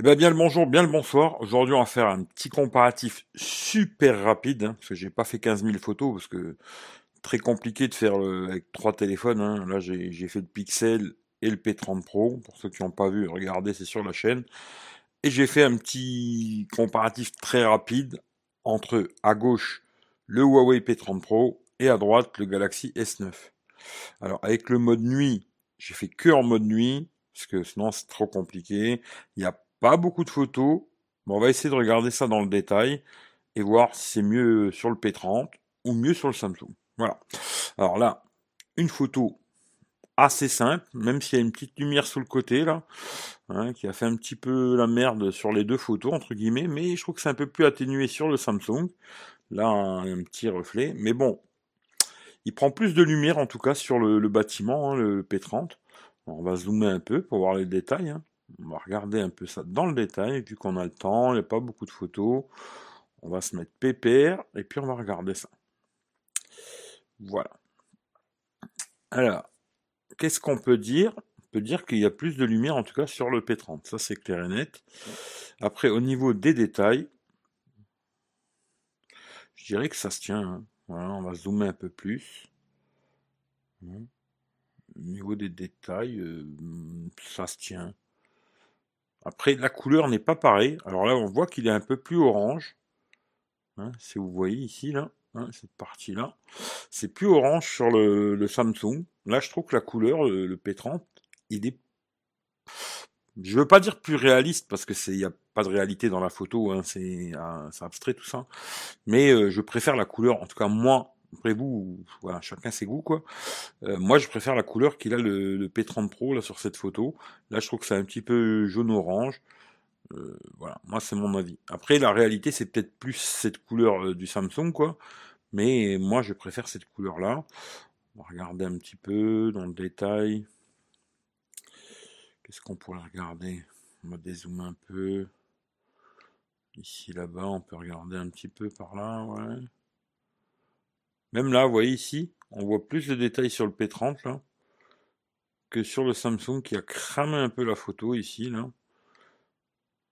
Eh bien, bien le bonjour, bien le bonsoir. Aujourd'hui, on va faire un petit comparatif super rapide, hein, parce que j'ai pas fait 15 000 photos, parce que très compliqué de faire avec trois téléphones. Hein. Là, j'ai fait le Pixel et le P30 Pro. Pour ceux qui n'ont pas vu, regardez, c'est sur la chaîne. Et j'ai fait un petit comparatif très rapide entre à gauche le Huawei P30 Pro et à droite le Galaxy S9. Alors avec le mode nuit, j'ai fait que en mode nuit parce que sinon c'est trop compliqué. Il a pas beaucoup de photos, mais on va essayer de regarder ça dans le détail et voir si c'est mieux sur le P30 ou mieux sur le Samsung. Voilà. Alors là, une photo assez simple, même s'il y a une petite lumière sous le côté là, hein, qui a fait un petit peu la merde sur les deux photos entre guillemets, mais je trouve que c'est un peu plus atténué sur le Samsung. Là, un, petit reflet, mais bon, il prend plus de lumière en tout cas sur le, bâtiment, hein, le P30. On va zoomer un peu pour voir les détails. Hein. On va regarder un peu ça dans le détail, vu qu'on a le temps, il n'y a pas beaucoup de photos. On va se mettre pépère, et puis on va regarder ça. Voilà. Alors, qu'est-ce qu'on peut dire? On peut dire qu'il y a plus de lumière, en tout cas, sur le P30. Ça, c'est clair et net. Après, au niveau des détails, je dirais que ça se tient. Hein. Voilà, on va zoomer un peu plus. Au niveau des détails, euh, ça se tient. Après, la couleur n'est pas pareille. Alors là, on voit qu'il est un peu plus orange. Hein, si vous voyez ici, là, hein, cette partie-là. C'est plus orange sur le, Samsung. Là, je trouve que la couleur, le, P30, il est... Je veux pas dire plus réaliste, parce que c'est, il n'y a pas de réalité dans la photo, hein, c'est, abstrait tout ça. Mais euh, je préfère la couleur, en tout cas moi, après vous, voilà, chacun ses goûts quoi. Euh, moi, je préfère la couleur qu'il a le, P30 Pro sur cette photo. Là, je trouve que c'est un petit peu jaune orange. Euh, voilà, moi c'est mon avis. Après, la réalité, c'est peut-être plus cette couleur euh, du Samsung quoi. Mais moi, je préfère cette couleur là. On va regarder un petit peu dans le détail. Qu'est-ce qu'on pourrait regarder? On va dézoomer un peu. Ici, là-bas, on peut regarder un petit peu par là. Même là, vous voyez ici, on voit plus de détails sur le P30 là que sur le Samsung qui a cramé un peu la photo ici là.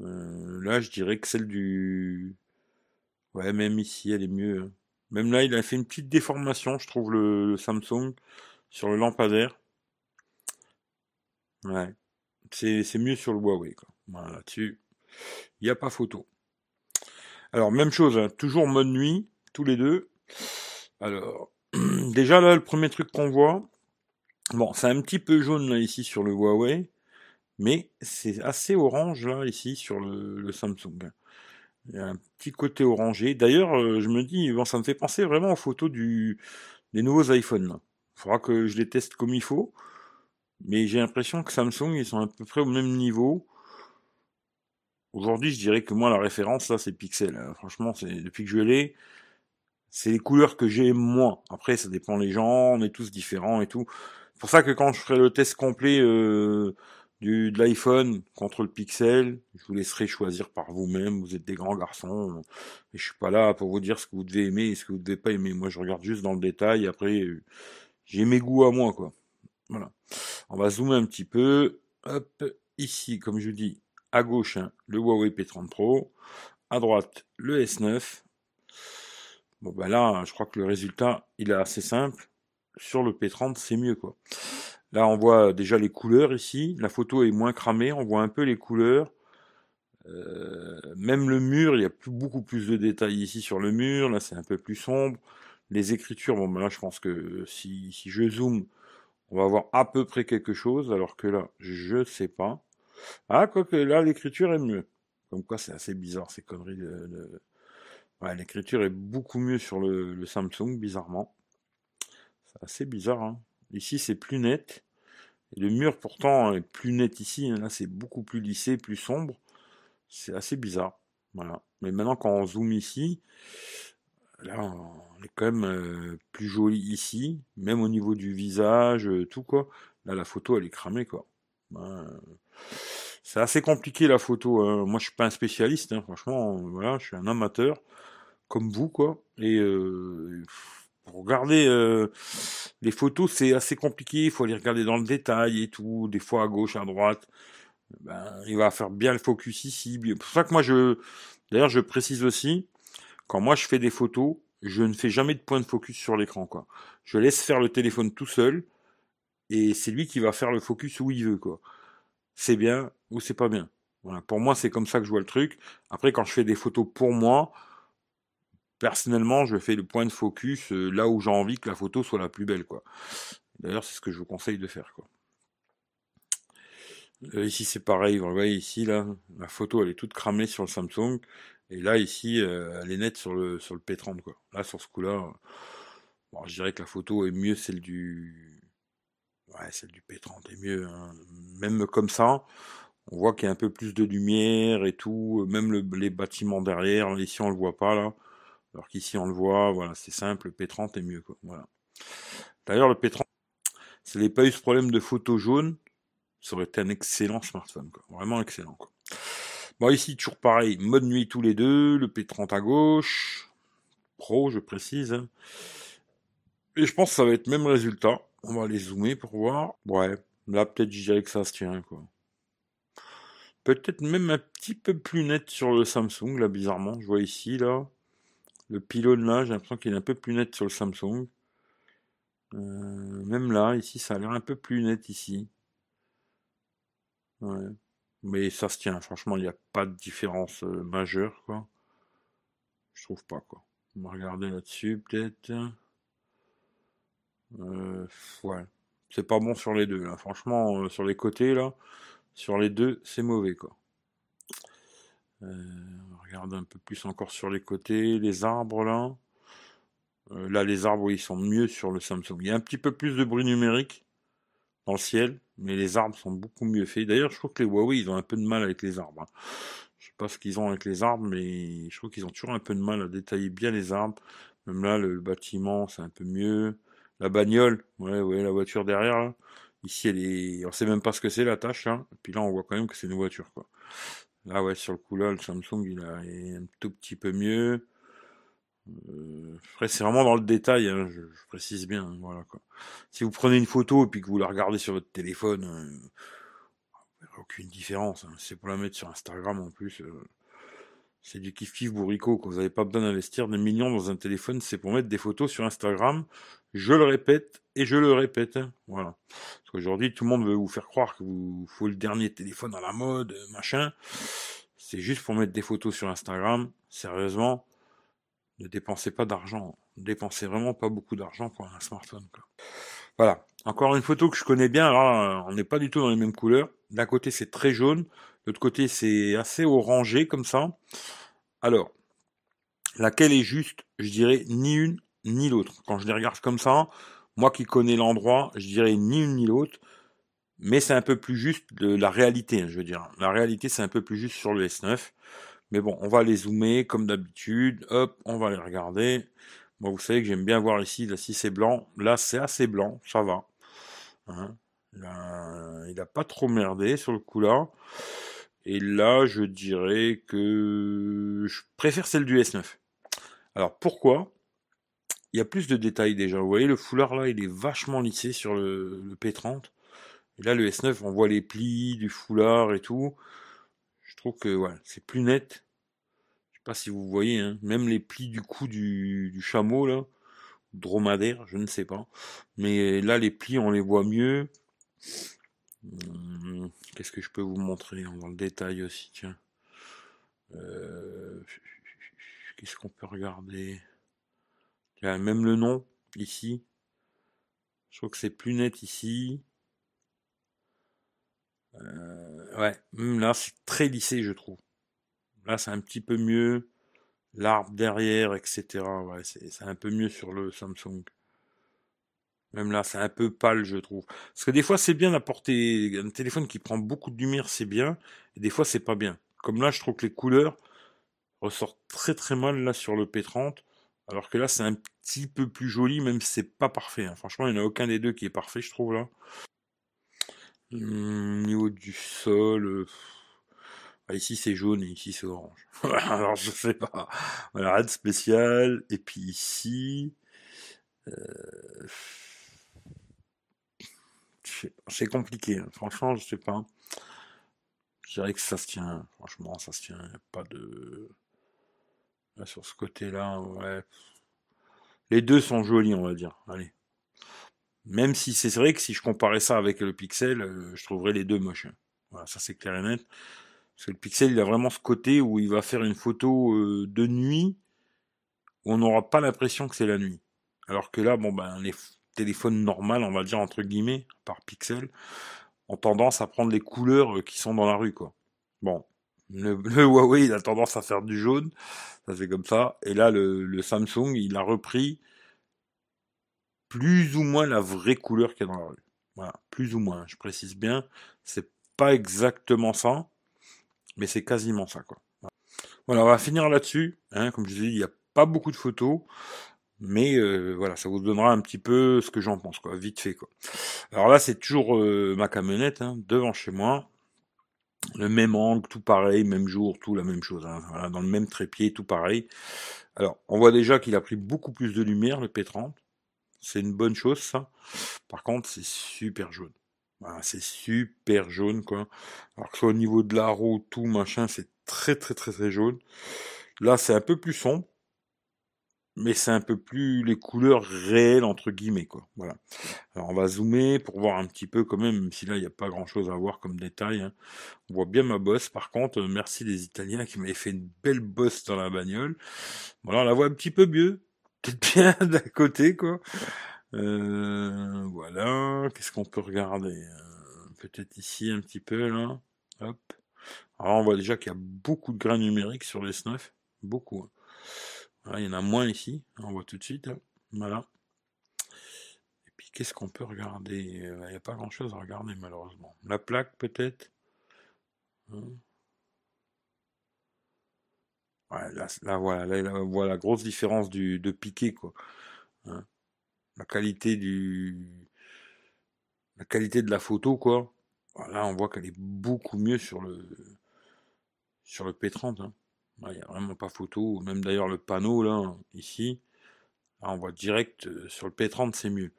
Euh, je dirais que celle du... Ouais, même ici, elle est mieux. Hein. Même là, il a fait une petite déformation, je trouve, le, Samsung sur le lampadaire. Ouais. C'est mieux sur le Huawei. Là-dessus, il n'y a pas photo. Alors, même chose, hein, toujours mode nuit, tous les deux. Alors, déjà là, le premier truc qu'on voit, bon, c'est un petit peu jaune là ici sur le Huawei, mais c'est assez orange là ici sur le, Samsung. Il y a un petit côté orangé. D'ailleurs, euh, je me dis, bon, ça me fait penser vraiment aux photos du, des nouveaux iPhones. Il faudra que je les teste comme il faut. Mais j'ai l'impression que Samsung, ils sont à peu près au même niveau. Aujourd'hui, je dirais que moi, la référence, là, c'est Pixel. Hein. Franchement, c'est depuis que je l'ai, c'est les couleurs que j'aime moins. Après, ça dépend les gens, on est tous différents et tout. C'est pour ça que quand je ferai le test complet euh, du, de l'iPhone contre le Pixel, je vous laisserai choisir par vous-même. Vous êtes des grands garçons. Et je suis pas là pour vous dire ce que vous devez aimer et ce que vous devez pas aimer. Moi, je regarde juste dans le détail. Après, j'ai mes goûts à moi, quoi. Voilà. On va zoomer un petit peu. Hop, ici, comme je dis, à gauche, hein, le Huawei P30 Pro. À droite, le S9 Bon, ben là, je crois que le résultat, il est assez simple. Sur le P30, c'est mieux, quoi. Là, on voit déjà les couleurs ici. La photo est moins cramée. On voit un peu les couleurs. Euh, même le mur, il y a beaucoup plus de détails ici sur le mur. Là, c'est un peu plus sombre. Les écritures, bon, ben là, je pense que si, si je zoome, on va voir à peu près quelque chose. Alors que là, je sais pas. Ah, quoique là, l'écriture est mieux. Comme quoi, c'est assez bizarre, ces conneries de l'écriture est beaucoup mieux sur le, Samsung, bizarrement. C'est assez bizarre. Hein. Ici, c'est plus net. Et le mur, pourtant, est plus net ici. Hein. Là, c'est beaucoup plus lissé, plus sombre. C'est assez bizarre. Mais maintenant, quand on zoome ici, là, on est quand même euh, plus joli ici. Même au niveau du visage, euh, tout quoi. Là, la photo, elle est cramée, quoi. c'est assez compliqué la photo. Hein. Moi, je suis pas un spécialiste, franchement. Voilà, je suis un amateur comme vous, quoi. Et euh, euh, les photos, c'est assez compliqué. Il faut les regarder dans le détail et tout, des fois à gauche, à droite. ben, il va faire bien le focus ici. C'est pour ça que moi, je, d'ailleurs, je précise aussi, quand moi je fais des photos, je ne fais jamais de point de focus sur l'écran, quoi. Je laisse faire le téléphone tout seul, et c'est lui qui va faire le focus où il veut, quoi. C'est bien ou c'est pas bien. Voilà. Pour moi, c'est comme ça que je vois le truc. Après, quand je fais des photos pour moi, personnellement, je fais le point de focus euh, là où j'ai envie que la photo soit la plus belle. D'ailleurs, c'est ce que je vous conseille de faire. Euh, ici, c'est pareil. Vous voyez ici, là, la photo, elle est toute cramée sur le Samsung. Et là, ici, euh, elle est nette sur le, sur le P30, quoi. Là, sur ce coup-là, je dirais que la photo est mieux celle du... Ouais, celle du P30 est mieux. Hein. Même comme ça, on voit qu'il y a un peu plus de lumière et tout. Même les bâtiments derrière, ici, on le voit pas. Alors qu'ici, on le voit, voilà, c'est simple, le P30 est mieux, quoi. Voilà. D'ailleurs, le P30, s'il n'avait pas eu ce problème de photo jaune, ça aurait été un excellent smartphone, quoi. Vraiment excellent, quoi. Bon, ici, toujours pareil, mode nuit tous les deux, le P30 à gauche, Pro, je précise. Et je pense que ça va être même résultat. On va les zoomer pour voir. Ouais, là, peut-être, je dirais que ça se tient, quoi. Peut-être même un petit peu plus net sur le Samsung, là, bizarrement. Je vois ici, là. Le pylône, là, j'ai l'impression qu'il est un peu plus net sur le Samsung. Euh, même là, ici, ça a l'air un peu plus net ici. Mais ça se tient, franchement, il n'y a pas de différence euh, majeure, quoi. Je trouve pas, quoi. On va regarder là-dessus, peut-être. Euh, ouais. C'est pas bon sur les deux, là. Franchement, sur les côtés, là, sur les deux, c'est mauvais, quoi. On regarde un peu plus encore sur les côtés, les arbres, là. là, les arbres, ils sont mieux sur le Samsung. Il y a un petit peu plus de bruit numérique dans le ciel, mais les arbres sont beaucoup mieux faits. D'ailleurs, je trouve que les Huawei, ils ont un peu de mal avec les arbres. Hein. Je sais pas ce qu'ils ont avec les arbres, mais je trouve qu'ils ont toujours un peu de mal à détailler bien les arbres. Même là, le, bâtiment, c'est un peu mieux. La bagnole, ouais, ouais, la voiture derrière. Ici, elle est, on sait même pas ce que c'est la tâche, là. Et puis là, on voit quand même que c'est une voiture. Là, ouais, sur le coup, là, le Samsung, il est un tout petit peu mieux. Euh, après, c'est vraiment dans le détail, hein, je, précise bien. Hein, voilà, quoi. Si vous prenez une photo et puis que vous la regardez sur votre téléphone, euh, aucune différence. Hein. C'est pour la mettre sur Instagram en plus. Euh, c'est du kiff-kiff bourricot. Quand vous n'avez pas besoin d'investir des millions dans un téléphone, c'est pour mettre des photos sur Instagram. Je le répète et je le répète. Hein. Voilà. Parce qu'aujourd'hui, tout le monde veut vous faire croire que vous faut le dernier téléphone à la mode, machin. C'est juste pour mettre des photos sur Instagram. Sérieusement, ne dépensez pas d'argent. Ne dépensez vraiment pas beaucoup d'argent pour un smartphone. Voilà. Encore une photo que je connais bien. Alors, on n'est pas du tout dans les mêmes couleurs. D'un côté, c'est très jaune. L'autre côté, c'est assez orangé comme ça. Alors, laquelle est juste Je dirais ni une ni l'autre. Quand je les regarde comme ça, moi qui connais l'endroit, je dirais ni une ni l'autre. Mais c'est un peu plus juste de la réalité, je veux dire. La réalité, c'est un peu plus juste sur le S9. Mais bon, on va les zoomer comme d'habitude. Hop, on va les regarder. Bon, vous savez que j'aime bien voir ici, là, si c'est blanc. Là, c'est assez blanc, ça va. Hein. il n'a pas trop merdé sur le coup là. Et là, je dirais que je préfère celle du S9. Alors pourquoi? Il y a plus de détails déjà. Vous voyez, le foulard là, il est vachement lissé sur le, le P30. Et là, le S9, on voit les plis du foulard et tout. Je trouve que ouais, c'est plus net. Je sais pas si vous voyez, hein, même les plis du cou du, chameau, là, dromadaire, je ne sais pas. Mais là, les plis, on les voit mieux. Hum, qu'est-ce que je peux vous montrer dans le détail aussi, tiens. Euh, qu'est-ce qu'on peut regarder? Même le nom, ici. Je trouve que c'est plus net ici. Euh, ouais, hum, là c'est très lissé je trouve. Là c'est un petit peu mieux. L'arbre derrière, etc. C'est un peu mieux sur le Samsung. Même là, c'est un peu pâle, je trouve. Parce que des fois, c'est bien d'apporter un téléphone qui prend beaucoup de lumière, c'est bien. Et des fois, c'est pas bien. Comme là, je trouve que les couleurs ressortent très très mal là sur le P30. Alors que là, c'est un petit peu plus joli, même si c'est pas parfait. Hein. Franchement, il n'y en a aucun des deux qui est parfait, je trouve là. Mmh, niveau du sol, euh, bah, ici c'est jaune et ici c'est orange. Alors je sais pas. Voilà, rien de spécial. Et puis ici, euh, c'est compliqué. Hein. Franchement, je sais pas. Je dirais que ça se tient, franchement, ça se tient. Pas de. Sur ce côté-là. Les deux sont jolis, on va dire. Allez. Même si c'est vrai que si je comparais ça avec le Pixel, euh, je trouverais les deux moches. Hein. Voilà, ça c'est clair et net. Parce que le Pixel, il a vraiment ce côté où il va faire une photo euh, de nuit où on n'aura pas l'impression que c'est la nuit. Alors que là, bon ben les téléphones normaux, on va dire entre guillemets, par Pixel, ont tendance à prendre les couleurs euh, qui sont dans la rue, quoi. Bon, le, Huawei, il a tendance à faire du jaune, ça c'est comme ça. Et là, le, Samsung, il a repris plus ou moins la vraie couleur qu'il y a dans la rue. Voilà, plus ou moins, je précise bien, c'est pas exactement ça, mais c'est quasiment ça, quoi. Voilà, on va finir là-dessus. Hein, comme je dit, il n'y a pas beaucoup de photos, mais euh, voilà, ça vous donnera un petit peu ce que j'en pense, quoi, vite fait, quoi. Alors là, c'est toujours euh, ma camionnette, hein, devant chez moi. Le même angle, tout pareil, même jour, tout la même chose. Hein, dans le même trépied, tout pareil. Alors, on voit déjà qu'il a pris beaucoup plus de lumière, le P30. C'est une bonne chose, ça. Par contre, c'est super jaune. c'est super jaune, quoi. Alors que soit au niveau de la roue, tout, machin, c'est très, très, très, très jaune. Là, c'est un peu plus sombre. Mais c'est un peu plus les couleurs réelles, entre guillemets, quoi. Voilà. Alors, on va zoomer pour voir un petit peu, quand même, si là, il n'y a pas grand chose à voir comme détail. Hein. On voit bien ma bosse. Par contre, euh, merci les Italiens qui m'avaient fait une belle bosse dans la bagnole. Voilà, on la voit un petit peu mieux peut-être bien d'à côté, quoi. Euh, voilà, qu'est-ce qu'on peut regarder euh, Peut-être ici un petit peu, là. Hop. Alors on voit déjà qu'il y a beaucoup de grains numériques sur les 9 beaucoup. Hein. Il y en a moins ici, on voit tout de suite. Hein. Voilà. Et puis qu'est-ce qu'on peut regarder? Euh, Il n'y a pas grand-chose à regarder malheureusement. La plaque peut-être? Hein? là, voilà, là, on voit la grosse différence du, de piqué, quoi. Hein? La qualité du, la qualité de la photo, quoi. Là, on voit qu'elle est beaucoup mieux sur le, sur le P30. Hein. Il n'y a vraiment pas photo. Même d'ailleurs, le panneau, là, ici, on voit direct euh, sur le P30, c'est mieux.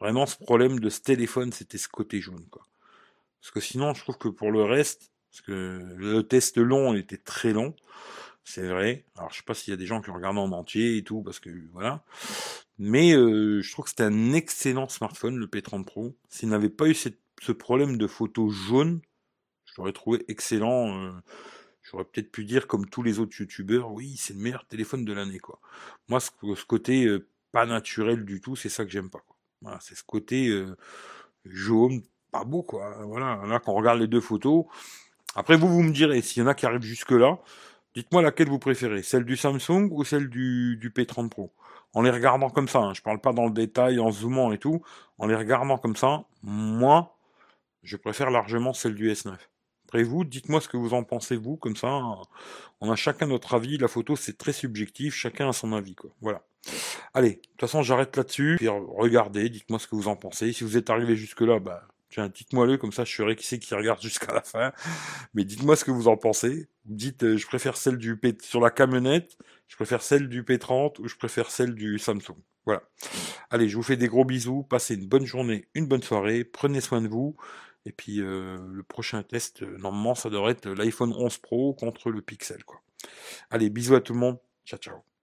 Vraiment, ce problème de ce téléphone, c'était ce côté jaune, quoi. Parce que sinon, je trouve que pour le reste, parce que le test long, il était très long c'est vrai. Alors je sais pas s'il y a des gens qui regardent en entier et tout, parce que voilà. Mais euh, je trouve que c'était un excellent smartphone, le P30 Pro. S'il n'avait pas eu ce problème de photo jaune, je l'aurais trouvé excellent. Euh, j'aurais peut-être pu dire, comme tous les autres youtubeurs, oui, c'est le meilleur téléphone de l'année, quoi. Moi, ce, côté euh, pas naturel du tout, c'est ça que j'aime pas, c'est ce côté jaune, pas beau, quoi. Voilà, là, quand regarde les deux photos. Après, vous, vous me direz, s'il y en a qui arrivent jusque-là, Dites-moi laquelle vous préférez, celle du Samsung ou celle du, du P30 Pro? En les regardant comme ça, hein, je parle pas dans le détail, en zoomant et tout, en les regardant comme ça, moi, je préfère largement celle du S9. Vous, dites-moi ce que vous en pensez vous, comme ça, on a chacun notre avis, la photo c'est très subjectif, chacun a son avis, quoi. Voilà. Allez, de toute façon j'arrête là-dessus, puis regardez, dites-moi ce que vous en pensez. Si vous êtes arrivé jusque-là, bah Tiens, dites-moi le, comme ça je saurai qui c'est qui regarde jusqu'à la fin. Mais dites-moi ce que vous en pensez. Dites, euh, je préfère celle du P sur la camionnette, je préfère celle du P30 ou je préfère celle du Samsung. Voilà. Allez, je vous fais des gros bisous. Passez une bonne journée, une bonne soirée. Prenez soin de vous. Et puis euh, le prochain test, euh, normalement, ça devrait être l'iPhone 11 Pro contre le Pixel. Quoi. Allez, bisous à tout le monde. Ciao, ciao.